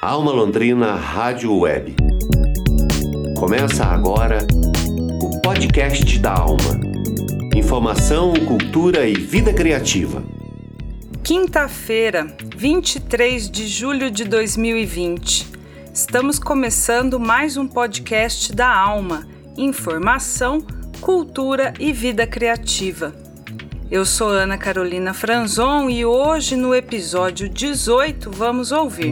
Alma Londrina Rádio Web. Começa agora o podcast da Alma. Informação, cultura e vida criativa. Quinta-feira, 23 de julho de 2020. Estamos começando mais um podcast da Alma. Informação, cultura e vida criativa. Eu sou Ana Carolina Franzon e hoje no episódio 18 vamos ouvir.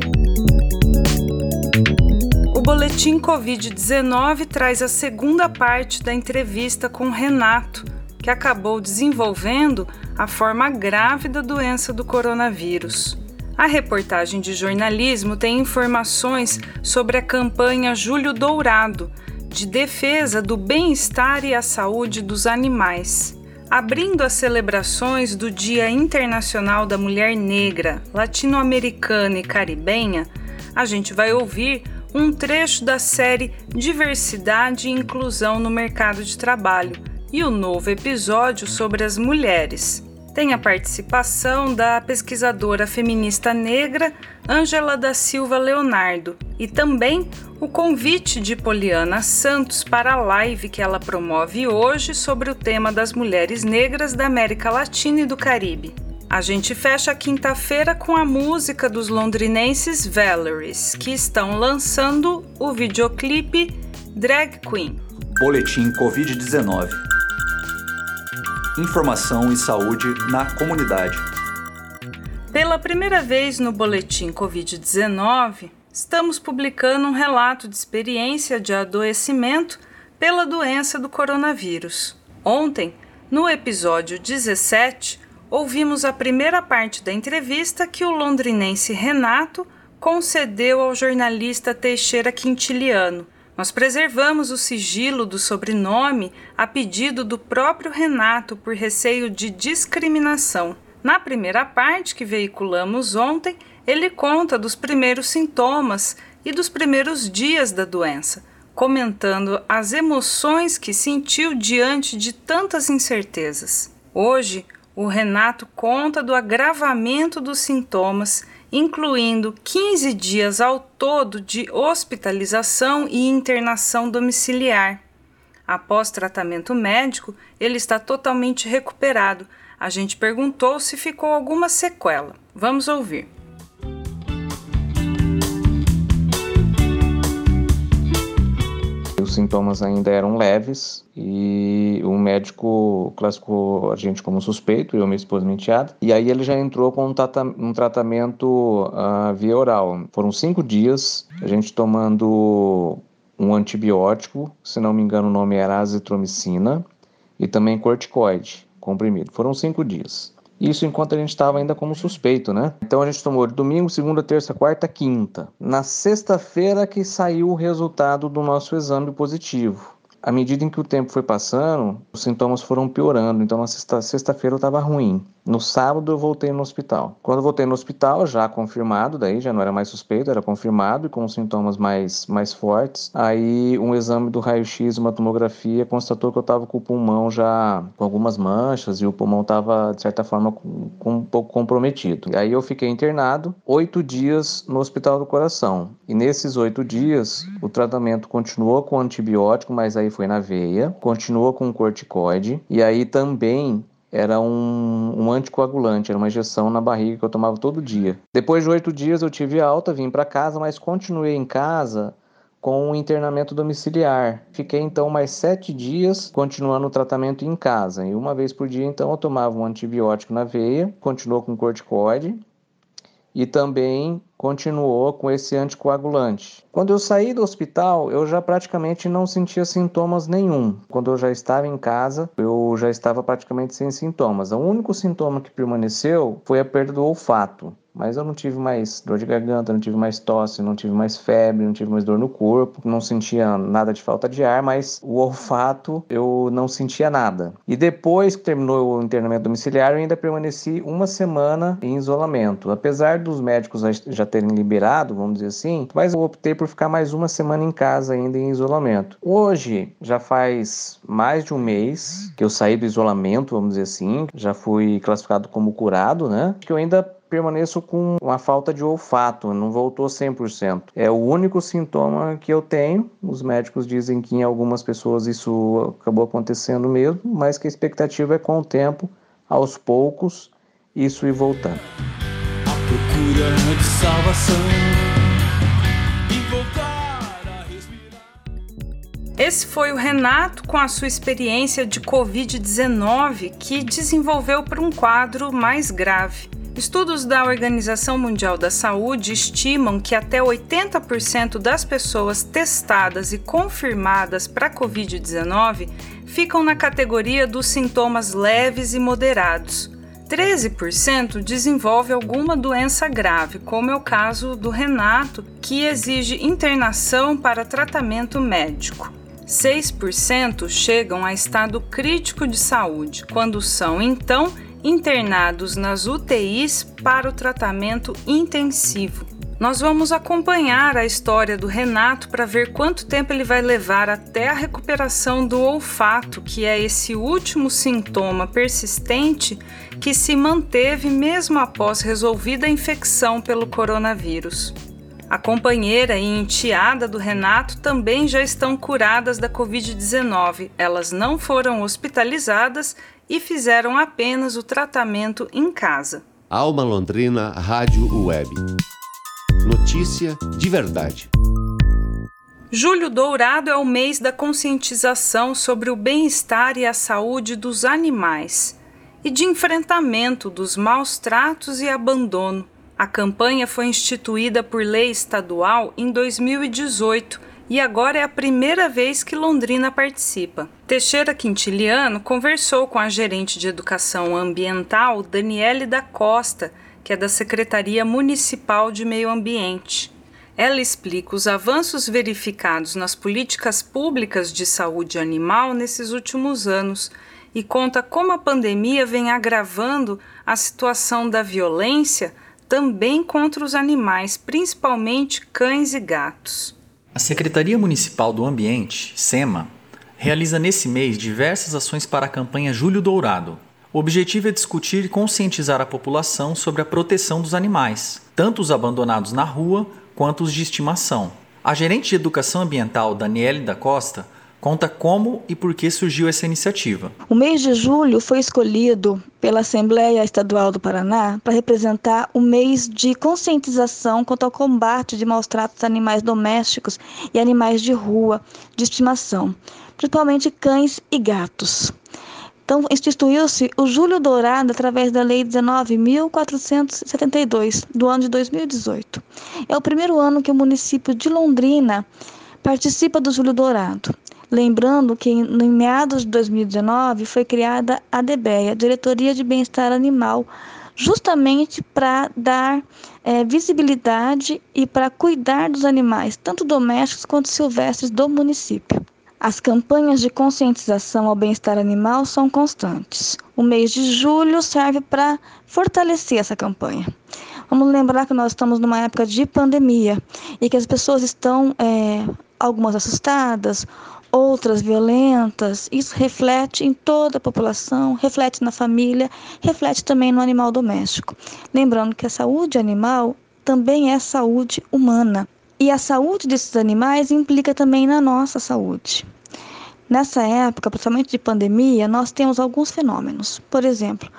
Boletim Covid-19 traz a segunda parte da entrevista com Renato, que acabou desenvolvendo a forma grave da doença do coronavírus. A reportagem de jornalismo tem informações sobre a campanha Julho Dourado, de defesa do bem-estar e a saúde dos animais. Abrindo as celebrações do Dia Internacional da Mulher Negra, Latino-Americana e Caribenha, a gente vai ouvir um trecho da série Diversidade e Inclusão no Mercado de Trabalho e o novo episódio sobre as mulheres. Tem a participação da pesquisadora feminista negra Ângela da Silva Leonardo e também o convite de Poliana Santos para a live que ela promove hoje sobre o tema das mulheres negras da América Latina e do Caribe. A gente fecha a quinta-feira com a música dos londrinenses Valeries, que estão lançando o videoclipe Drag Queen. Boletim Covid-19. Informação e saúde na comunidade. Pela primeira vez no Boletim Covid-19, estamos publicando um relato de experiência de adoecimento pela doença do coronavírus. Ontem, no episódio 17, ouvimos a primeira parte da entrevista que o londrinense Renato concedeu ao jornalista Teixeira Quintiliano. Nós preservamos o sigilo do sobrenome a pedido do próprio Renato por receio de discriminação. Na primeira parte que veiculamos ontem, ele conta dos primeiros sintomas e dos primeiros dias da doença, comentando as emoções que sentiu diante de tantas incertezas. Hoje, o Renato conta do agravamento dos sintomas, incluindo 15 dias ao todo de hospitalização e internação domiciliar. Após tratamento médico, ele está totalmente recuperado. A gente perguntou se ficou alguma sequela. Vamos ouvir. Os sintomas ainda eram leves e o médico classificou a gente como suspeito, eu e minha esposa minha enteada, e aí ele já entrou com um, um tratamento uh, via oral. Foram cinco dias, a gente tomando um antibiótico, se não me engano o nome era azitromicina, e também corticoide comprimido. Foram cinco dias. Isso enquanto a gente estava ainda como suspeito, né? Então a gente tomou de domingo, segunda, terça, quarta, quinta. Na sexta-feira que saiu o resultado do nosso exame positivo. À medida em que o tempo foi passando, os sintomas foram piorando. Então na sexta-feira eu estava ruim. No sábado eu voltei no hospital. Quando voltei no hospital, já confirmado, daí já não era mais suspeito, era confirmado e com sintomas mais, mais fortes. Aí um exame do raio-x, uma tomografia, constatou que eu estava com o pulmão já com algumas manchas e o pulmão estava, de certa forma, com, com um pouco comprometido. Aí eu fiquei internado oito dias no hospital do coração. E nesses oito dias, o tratamento continuou com antibiótico, mas aí foi na veia, continuou com corticoide e aí também era um, um, anticoagulante, era uma injeção na barriga que eu tomava todo dia. Depois de oito dias eu tive alta, vim para casa, mas continuei em casa com um internamento domiciliar. Fiquei então mais sete dias continuando o tratamento em casa. E uma vez por dia, então, eu tomava um antibiótico na veia, continuou com corticoide e também continuou com esse anticoagulante. Quando eu saí do hospital, eu já praticamente não sentia sintomas nenhum. Quando eu já estava em casa, eu já estava praticamente sem sintomas. O único sintoma que permaneceu foi a perda do olfato. Mas eu não tive mais dor de garganta, não tive mais tosse, não tive mais febre, não tive mais dor no corpo, não sentia nada de falta de ar, mas o olfato eu não sentia nada. E depois que terminou o internamento domiciliar, eu ainda permaneci uma semana em isolamento. Apesar dos médicos já terem liberado, vamos dizer assim, mas eu optei por ficar mais uma semana em casa ainda em isolamento. Hoje já faz mais de um mês que eu saí do isolamento, vamos dizer assim, já fui classificado como curado, né? Que eu ainda permaneço com uma falta de olfato, não voltou 100%. É o único sintoma que eu tenho. Os médicos dizem que em algumas pessoas isso acabou acontecendo mesmo, mas que a expectativa é com o tempo, aos poucos, isso ir voltando. A procura de salvação. Esse foi o Renato com a sua experiência de Covid-19 que desenvolveu para um quadro mais grave. Estudos da Organização Mundial da Saúde estimam que até 80% das pessoas testadas e confirmadas para Covid-19 ficam na categoria dos sintomas leves e moderados. 13% desenvolve alguma doença grave, como é o caso do Renato, que exige internação para tratamento médico. 6% chegam a estado crítico de saúde, quando são então internados nas UTIs para o tratamento intensivo. Nós vamos acompanhar a história do Renato para ver quanto tempo ele vai levar até a recuperação do olfato, que é esse último sintoma persistente que se manteve mesmo após resolvida a infecção pelo coronavírus. A companheira e enteada do Renato também já estão curadas da Covid-19. Elas não foram hospitalizadas e fizeram apenas o tratamento em casa. Alma Londrina Rádio Web. Notícia de verdade. Julho Dourado é o mês da conscientização sobre o bem-estar e a saúde dos animais e de enfrentamento dos maus tratos e abandono. A campanha foi instituída por lei estadual em 2018 e agora é a primeira vez que Londrina participa. Teixeira Quintiliano conversou com a gerente de educação ambiental Daniele da Costa, que é da Secretaria Municipal de Meio Ambiente. Ela explica os avanços verificados nas políticas públicas de saúde animal nesses últimos anos e conta como a pandemia vem agravando a situação da violência também contra os animais, principalmente cães e gatos. A Secretaria Municipal do Ambiente, SEMA, realiza nesse mês diversas ações para a campanha Julho Dourado. O objetivo é discutir e conscientizar a população sobre a proteção dos animais, tanto os abandonados na rua quanto os de estimação. A gerente de educação ambiental, Daniele da Costa, conta como e por que surgiu essa iniciativa. O mês de julho foi escolhido pela Assembleia Estadual do Paraná para representar o mês de conscientização quanto ao combate de maus tratos a animais domésticos e animais de rua de estimação, principalmente cães e gatos. Então, instituiu-se o Julho Dourado através da Lei 19.472, do ano de 2018. É o primeiro ano que o município de Londrina participa do Julho Dourado. Lembrando que em meados de 2019 foi criada a DBEA, Diretoria de Bem-Estar Animal, justamente para dar é, visibilidade e para cuidar dos animais, tanto domésticos quanto silvestres do município. As campanhas de conscientização ao bem-estar animal são constantes. O mês de julho serve para fortalecer essa campanha. Vamos lembrar que nós estamos numa época de pandemia e que as pessoas estão, é, algumas assustadas, outras violentas, isso reflete em toda a população, reflete na família, reflete também no animal doméstico. Lembrando que a saúde animal também é saúde humana. E a saúde desses animais implica também na nossa saúde. Nessa época, principalmente de pandemia, nós temos alguns fenômenos. Por exemplo,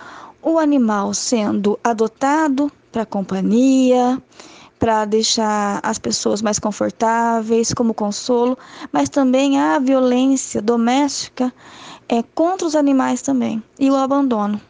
o animal sendo adotado para companhia, para deixar as pessoas mais confortáveis, como consolo, mas também a violência doméstica é contra os animais também e o abandono.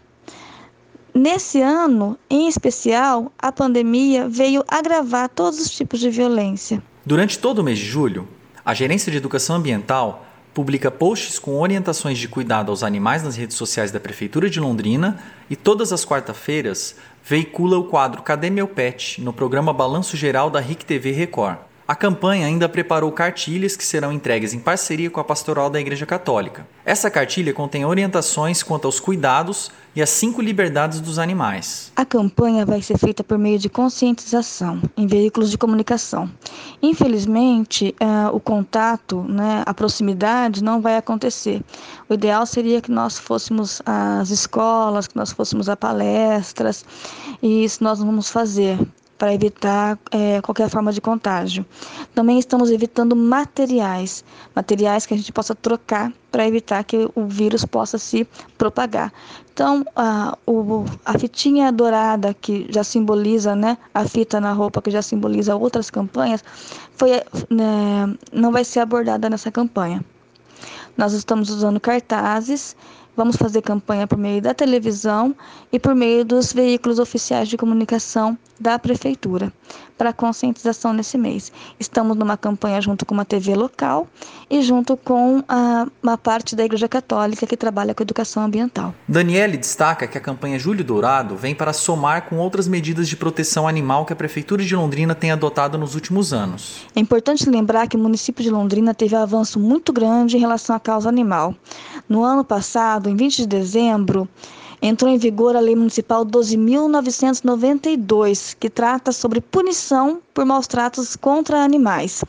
Nesse ano, em especial, a pandemia veio agravar todos os tipos de violência. Durante todo o mês de julho, a Gerência de Educação Ambiental publica posts com orientações de cuidado aos animais nas redes sociais da Prefeitura de Londrina e todas as quarta-feiras veicula o quadro Cadê Meu Pet no programa Balanço Geral da RIC TV Record. A campanha ainda preparou cartilhas que serão entregues em parceria com a Pastoral da Igreja Católica. Essa cartilha contém orientações quanto aos cuidados e as cinco liberdades dos animais. A campanha vai ser feita por meio de conscientização em veículos de comunicação. Infelizmente, uh, o contato, né, a proximidade não vai acontecer. O ideal seria que nós fôssemos às escolas, que nós fôssemos a palestras, e isso nós vamos fazer para evitar é, qualquer forma de contágio. Também estamos evitando materiais, materiais que a gente possa trocar para evitar que o vírus possa se propagar. Então, a, o, a fitinha dourada que já simboliza, né, a fita na roupa que já simboliza outras campanhas, foi, né, não vai ser abordada nessa campanha. Nós estamos usando cartazes Vamos fazer campanha por meio da televisão e por meio dos veículos oficiais de comunicação da prefeitura para conscientização nesse mês. Estamos numa campanha junto com uma TV local e junto com a, uma parte da Igreja Católica que trabalha com educação ambiental. Daniele destaca que a campanha Júlio Dourado vem para somar com outras medidas de proteção animal que a Prefeitura de Londrina tem adotado nos últimos anos. É importante lembrar que o município de Londrina teve um avanço muito grande em relação à causa animal. No ano passado, em 20 de dezembro, entrou em vigor a Lei Municipal 12.992, que trata sobre punição por maus tratos contra animais.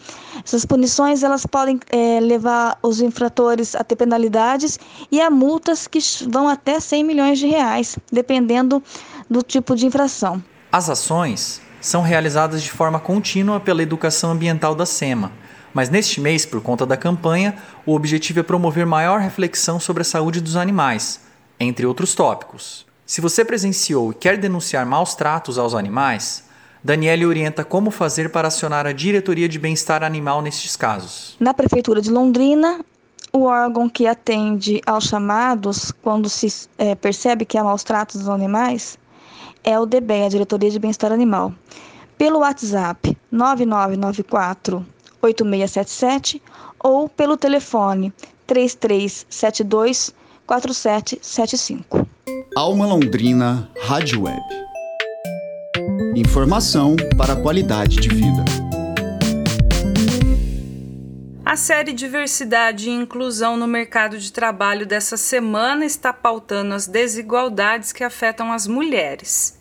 Essas punições elas podem é, levar os infratores a ter penalidades e a multas que vão até 100 milhões de reais, dependendo do tipo de infração. As ações são realizadas de forma contínua pela Educação Ambiental da SEMA. Mas neste mês, por conta da campanha, o objetivo é promover maior reflexão sobre a saúde dos animais, entre outros tópicos. Se você presenciou e quer denunciar maus tratos aos animais, Daniele orienta como fazer para acionar a Diretoria de Bem-Estar Animal nestes casos. Na Prefeitura de Londrina, o órgão que atende aos chamados quando se é, percebe que há maus tratos dos animais é o DBE, a Diretoria de Bem-Estar Animal. Pelo WhatsApp 9994 8677 ou pelo telefone 3372 4775. Alma Londrina Rádio Web. Informação para a qualidade de vida. A série Diversidade e Inclusão no Mercado de Trabalho dessa semana está pautando as desigualdades que afetam as mulheres.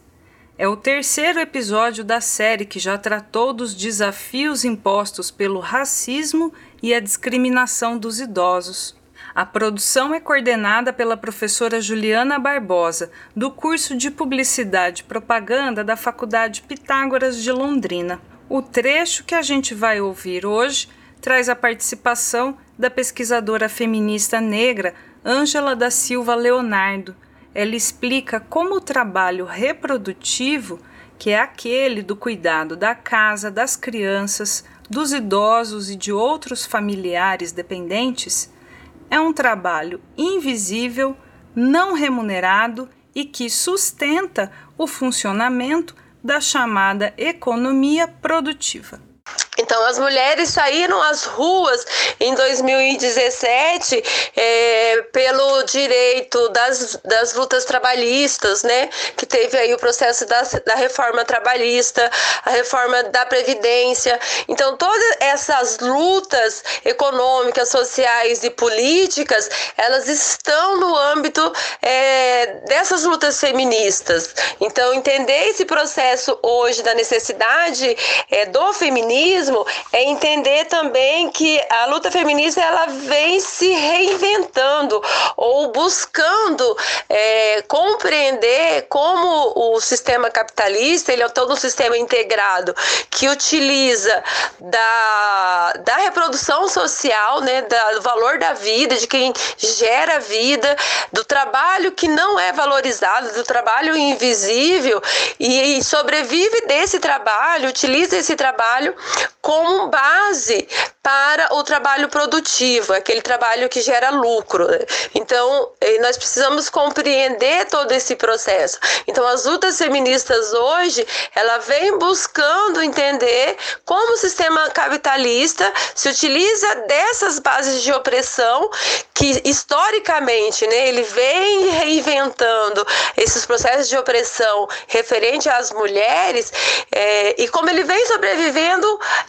É o terceiro episódio da série que já tratou dos desafios impostos pelo racismo e a discriminação dos idosos. A produção é coordenada pela professora Juliana Barbosa, do curso de Publicidade e Propaganda da Faculdade Pitágoras de Londrina. O trecho que a gente vai ouvir hoje traz a participação da pesquisadora feminista negra Ângela da Silva Leonardo. Ela explica como o trabalho reprodutivo, que é aquele do cuidado da casa, das crianças, dos idosos e de outros familiares dependentes, é um trabalho invisível, não remunerado e que sustenta o funcionamento da chamada economia produtiva. Então, as mulheres saíram às ruas em 2017 é, pelo direito das, das lutas trabalhistas, né? Que teve aí o processo da, da reforma trabalhista, a reforma da Previdência. Então, todas essas lutas econômicas, sociais e políticas, elas estão no âmbito é, dessas lutas feministas. Então, entender esse processo hoje da necessidade é, do feminismo feminismo é entender também que a luta feminista ela vem se reinventando ou buscando é, compreender como o sistema capitalista ele é todo um sistema integrado que utiliza da, da reprodução social, né, da, do valor da vida, de quem gera vida, do trabalho que não é valorizado, do trabalho invisível e, e sobrevive desse trabalho, utiliza esse trabalho como base para o trabalho produtivo, aquele trabalho que gera lucro. Então, eh, nós precisamos compreender todo esse processo. Então, as lutas feministas hoje, ela vem buscando entender como o sistema capitalista se utiliza dessas bases de opressão que historicamente, né, ele vem reinventando esses processos de opressão referente às mulheres é, e como ele vem sobrevivendo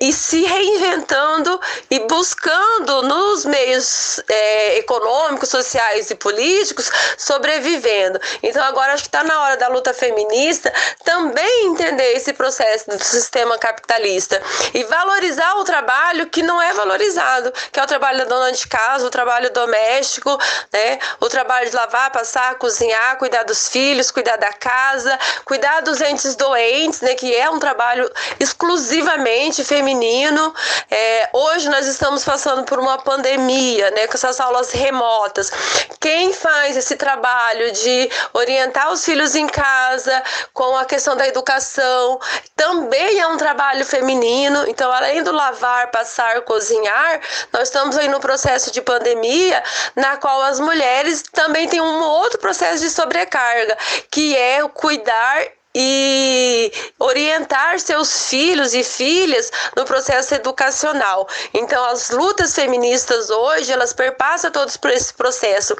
e se reinventando e buscando nos meios é, econômicos, sociais e políticos sobrevivendo. Então agora acho que está na hora da luta feminista também entender esse processo do sistema capitalista e valorizar o trabalho que não é valorizado, que é o trabalho da dona de casa, o trabalho doméstico, né? O trabalho de lavar, passar, cozinhar, cuidar dos filhos, cuidar da casa, cuidar dos entes doentes, né? Que é um trabalho exclusivamente feminino. É, hoje nós estamos passando por uma pandemia, né? Com essas aulas remotas. Quem faz esse trabalho de orientar os filhos em casa com a questão da educação também é um trabalho feminino. Então, além do lavar, passar, cozinhar, nós estamos aí no processo de pandemia na qual as mulheres também têm um outro processo de sobrecarga, que é cuidar e orientar seus filhos e filhas no processo educacional. Então, as lutas feministas hoje, elas perpassam todos por esse processo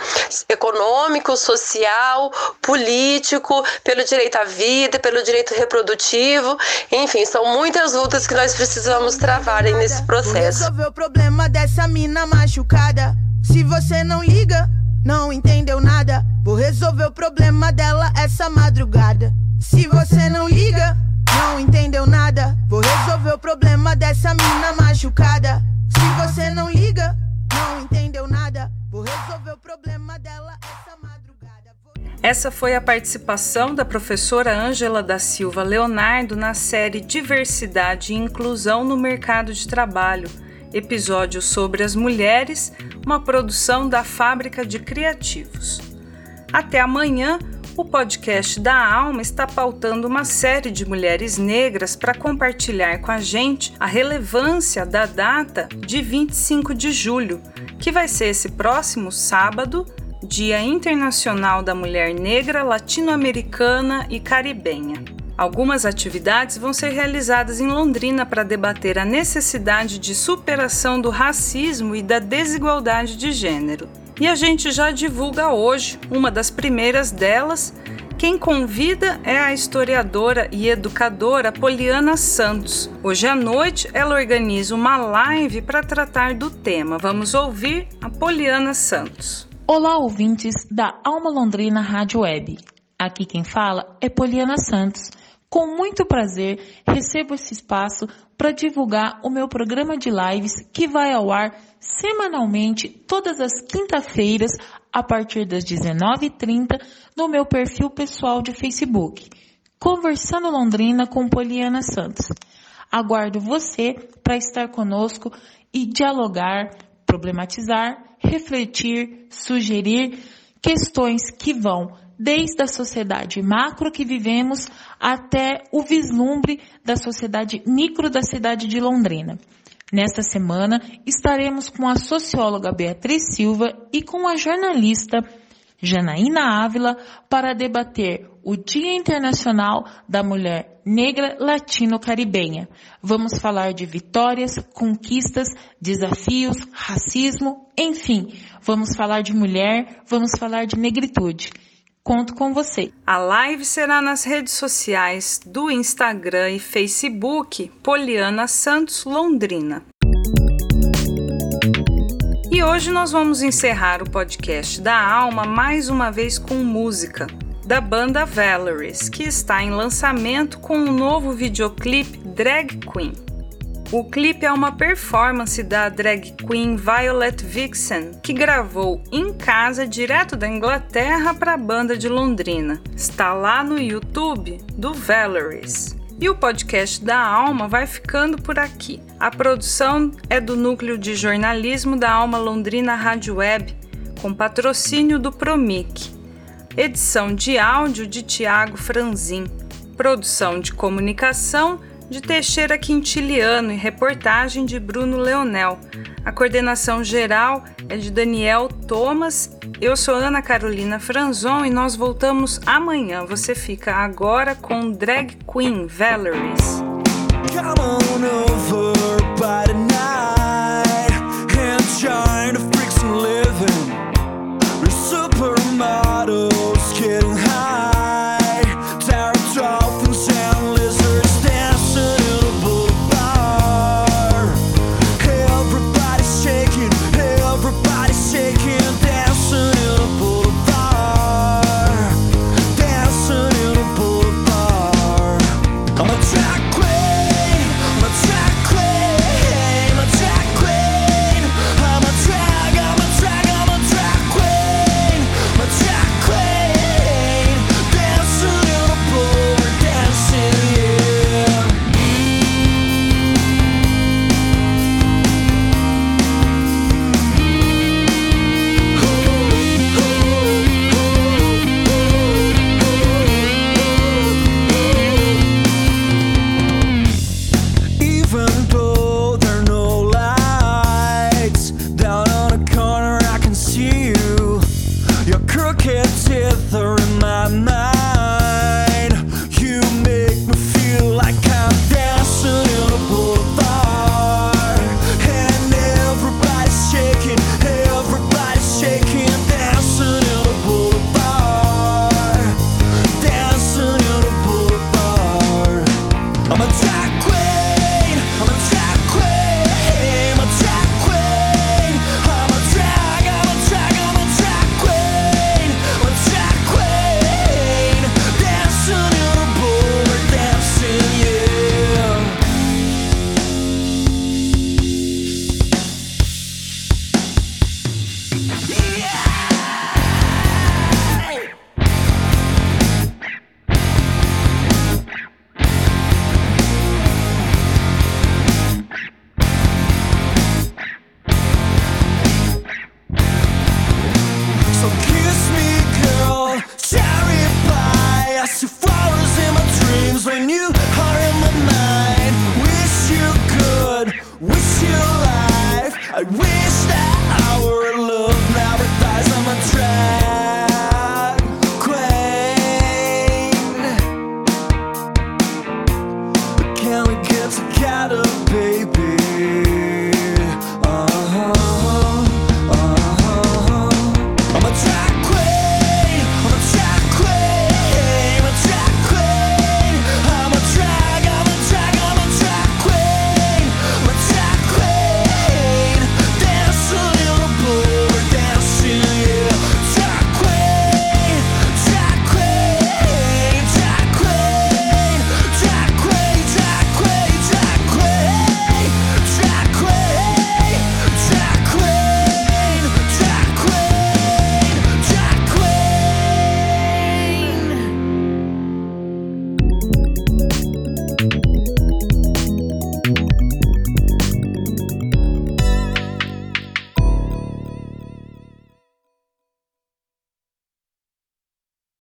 econômico, social, político, pelo direito à vida, pelo direito reprodutivo, enfim, são muitas lutas que nós precisamos travar nesse processo. Vou resolver o problema dessa mina machucada. Se você não liga, não entendeu nada. Vou resolver o problema dela essa madrugada. Se você não liga, não entendeu nada. Vou resolver o problema dessa mina machucada. Se você não liga, não entendeu nada. Vou resolver o problema dela essa madrugada. Vou... Essa foi a participação da professora Ângela da Silva Leonardo na série Diversidade e Inclusão no Mercado de Trabalho, episódio sobre as mulheres, uma produção da Fábrica de Criativos. Até amanhã o podcast da Alma está pautando uma série de mulheres negras para compartilhar com a gente a relevância da data de 25 de julho, que vai ser esse próximo sábado, Dia Internacional da Mulher Negra, Latino-Americana e Caribenha. Algumas atividades vão ser realizadas em Londrina para debater a necessidade de superação do racismo e da desigualdade de gênero. E a gente já divulga hoje uma das primeiras delas. Quem convida é a historiadora e educadora Poliana Santos. Hoje à noite ela organiza uma live para tratar do tema. Vamos ouvir a Poliana Santos. Olá, ouvintes da Alma Londrina Rádio Web. Aqui quem fala é Poliana Santos. Com muito prazer, recebo esse espaço para divulgar o meu programa de lives que vai ao ar semanalmente, todas as quinta-feiras, a partir das 19h30, no meu perfil pessoal de Facebook, Conversando Londrina com Poliana Santos. Aguardo você para estar conosco e dialogar, problematizar, refletir, sugerir questões que vão desde a sociedade macro que vivemos até o vislumbre da sociedade micro da cidade de Londrina. Nesta semana, estaremos com a socióloga Beatriz Silva e com a jornalista Janaína Ávila para debater o Dia Internacional da Mulher Negra Latino-Caribenha. Vamos falar de vitórias, conquistas, desafios, racismo, enfim, vamos falar de mulher, vamos falar de negritude. Conto com você. A live será nas redes sociais do Instagram e Facebook Poliana Santos Londrina. E hoje nós vamos encerrar o podcast da Alma mais uma vez com música da banda Valeries, que está em lançamento com um novo videoclipe Drag Queen. O clipe é uma performance da drag queen Violet Vixen, que gravou em casa direto da Inglaterra para a banda de Londrina. Está lá no YouTube do Valeries. E o podcast da Alma vai ficando por aqui. A produção é do Núcleo de Jornalismo da Alma Londrina Rádio Web, com patrocínio do Promic. Edição de áudio de Tiago Franzin. Produção de comunicação de Teixeira Quintiliano e reportagem de Bruno Leonel. A coordenação geral é de Daniel Thomas. Eu sou Ana Carolina Franzon e nós voltamos amanhã. Você fica agora com Drag Queen Valeries.